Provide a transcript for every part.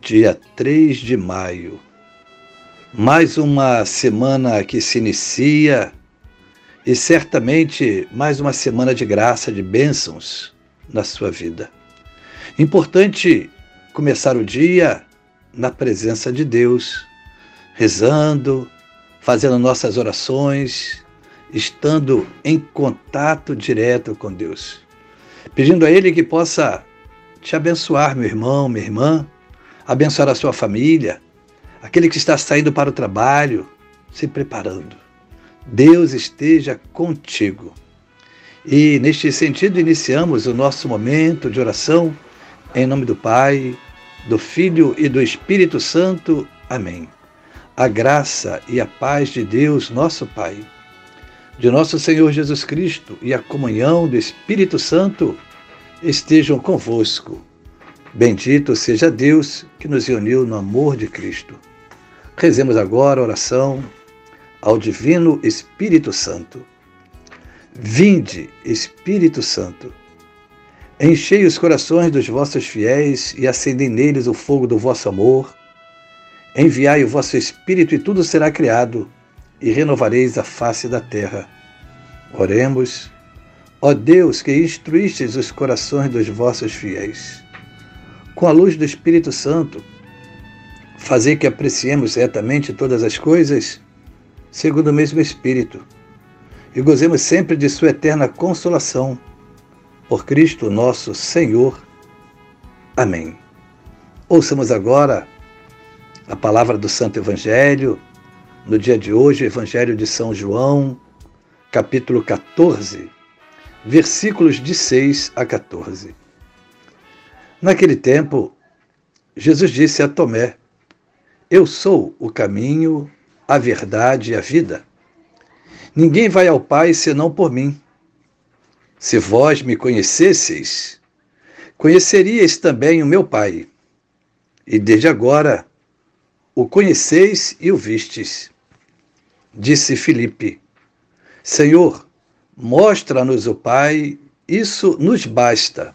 dia 3 de maio. Mais uma semana que se inicia e certamente mais uma semana de graça, de bênçãos na sua vida. Importante começar o dia na presença de Deus, rezando, fazendo nossas orações, estando em contato direto com Deus. Pedindo a Ele que possa te abençoar, meu irmão, minha irmã, abençoar a sua família, aquele que está saindo para o trabalho, se preparando. Deus esteja contigo. E neste sentido, iniciamos o nosso momento de oração em nome do Pai, do Filho e do Espírito Santo. Amém. A graça e a paz de Deus, nosso Pai, de nosso Senhor Jesus Cristo e a comunhão do Espírito Santo estejam convosco Bendito seja Deus que nos uniu no amor de Cristo. Rezemos agora a oração ao Divino Espírito Santo. Vinde, Espírito Santo, enchei os corações dos vossos fiéis e acendei neles o fogo do vosso amor. Enviai o vosso Espírito e tudo será criado, e renovareis a face da terra. Oremos, ó Deus que instruístes os corações dos vossos fiéis com a luz do Espírito Santo, fazer que apreciemos retamente todas as coisas segundo o mesmo Espírito e gozemos sempre de Sua eterna consolação. Por Cristo nosso Senhor. Amém. Ouçamos agora a palavra do Santo Evangelho, no dia de hoje, Evangelho de São João, capítulo 14, versículos de 6 a 14. Naquele tempo, Jesus disse a Tomé: Eu sou o caminho, a verdade e a vida. Ninguém vai ao Pai senão por mim. Se vós me conhecesseis, conheceríeis também o meu Pai. E desde agora o conheceis e o vistes. Disse Filipe: Senhor, mostra-nos o Pai, isso nos basta.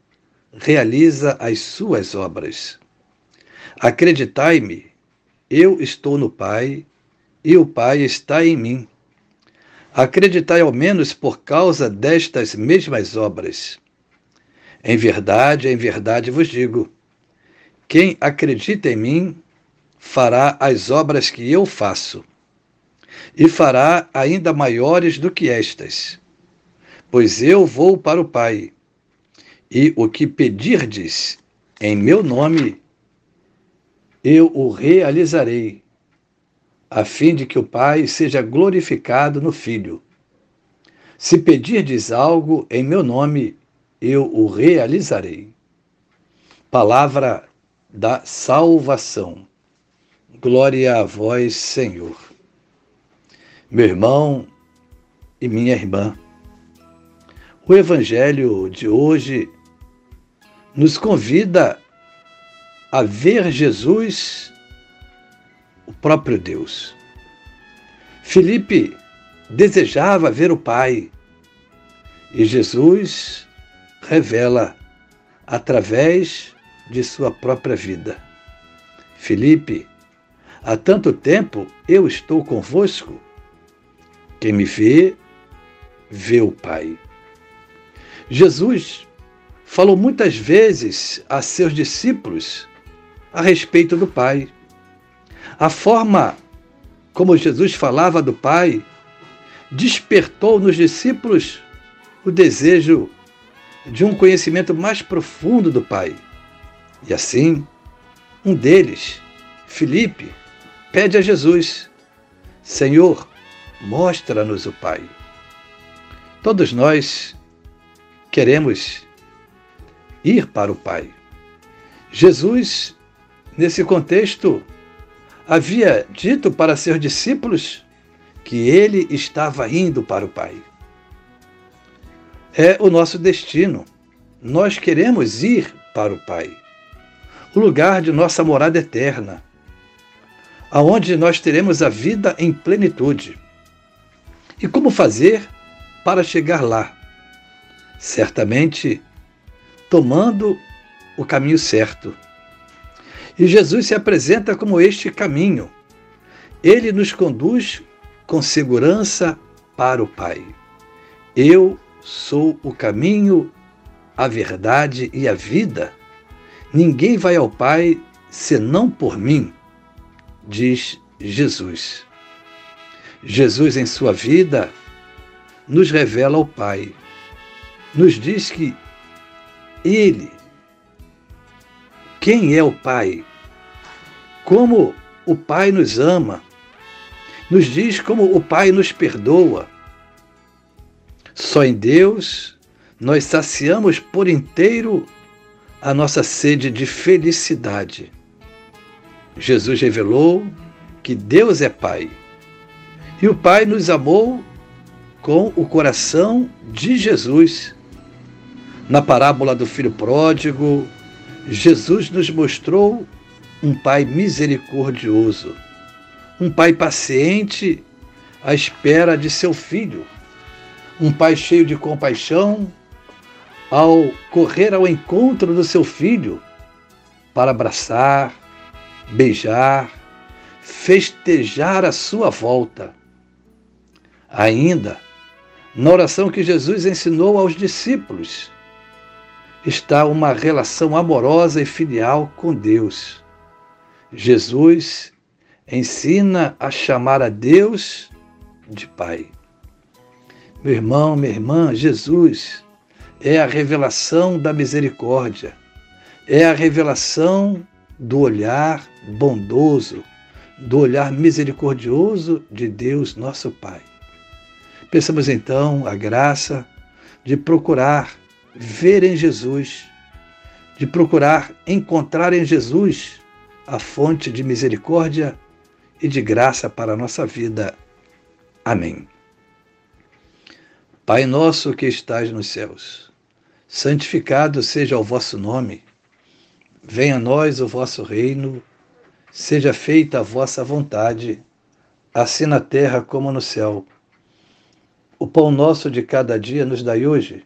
realiza as suas obras. Acreditai-me, eu estou no Pai e o Pai está em mim. Acreditai ao menos por causa destas mesmas obras. Em verdade, em verdade vos digo: quem acredita em mim fará as obras que eu faço, e fará ainda maiores do que estas, pois eu vou para o Pai e o que pedirdes em meu nome, eu o realizarei, a fim de que o Pai seja glorificado no Filho. Se pedirdes algo em meu nome, eu o realizarei. Palavra da salvação. Glória a vós, Senhor. Meu irmão e minha irmã, o Evangelho de hoje nos convida a ver Jesus, o próprio Deus. Felipe desejava ver o Pai e Jesus revela através de sua própria vida. Felipe, há tanto tempo eu estou convosco. Quem me vê, vê o Pai. Jesus falou muitas vezes a seus discípulos a respeito do Pai. A forma como Jesus falava do Pai despertou nos discípulos o desejo de um conhecimento mais profundo do Pai. E assim, um deles, Filipe, pede a Jesus: Senhor, mostra-nos o Pai. Todos nós queremos ir para o Pai. Jesus, nesse contexto, havia dito para seus discípulos que ele estava indo para o Pai. É o nosso destino. Nós queremos ir para o Pai, o lugar de nossa morada eterna, aonde nós teremos a vida em plenitude. E como fazer para chegar lá? Certamente tomando o caminho certo. E Jesus se apresenta como este caminho. Ele nos conduz com segurança para o Pai. Eu sou o caminho, a verdade e a vida. Ninguém vai ao Pai senão por mim, diz Jesus. Jesus, em sua vida, nos revela o Pai. Nos diz que Ele, quem é o Pai, como o Pai nos ama, nos diz como o Pai nos perdoa. Só em Deus nós saciamos por inteiro a nossa sede de felicidade. Jesus revelou que Deus é Pai. E o Pai nos amou com o coração de Jesus. Na parábola do filho pródigo, Jesus nos mostrou um Pai misericordioso, um Pai paciente à espera de seu filho, um Pai cheio de compaixão ao correr ao encontro do seu filho para abraçar, beijar, festejar a sua volta. Ainda, na oração que Jesus ensinou aos discípulos, está uma relação amorosa e filial com Deus. Jesus ensina a chamar a Deus de Pai. Meu irmão, minha irmã, Jesus é a revelação da misericórdia, é a revelação do olhar bondoso, do olhar misericordioso de Deus, nosso Pai. Pensamos então a graça de procurar ver em Jesus, de procurar encontrar em Jesus a fonte de misericórdia e de graça para a nossa vida. Amém. Pai nosso que estás nos céus, santificado seja o vosso nome. Venha a nós o vosso reino, seja feita a vossa vontade, assim na terra como no céu. O pão nosso de cada dia nos dai hoje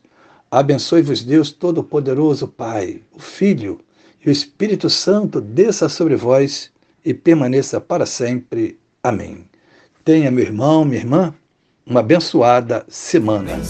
Abençoe-vos, Deus Todo-Poderoso, Pai, o Filho e o Espírito Santo desça sobre vós e permaneça para sempre. Amém. Tenha, meu irmão, minha irmã, uma abençoada semana.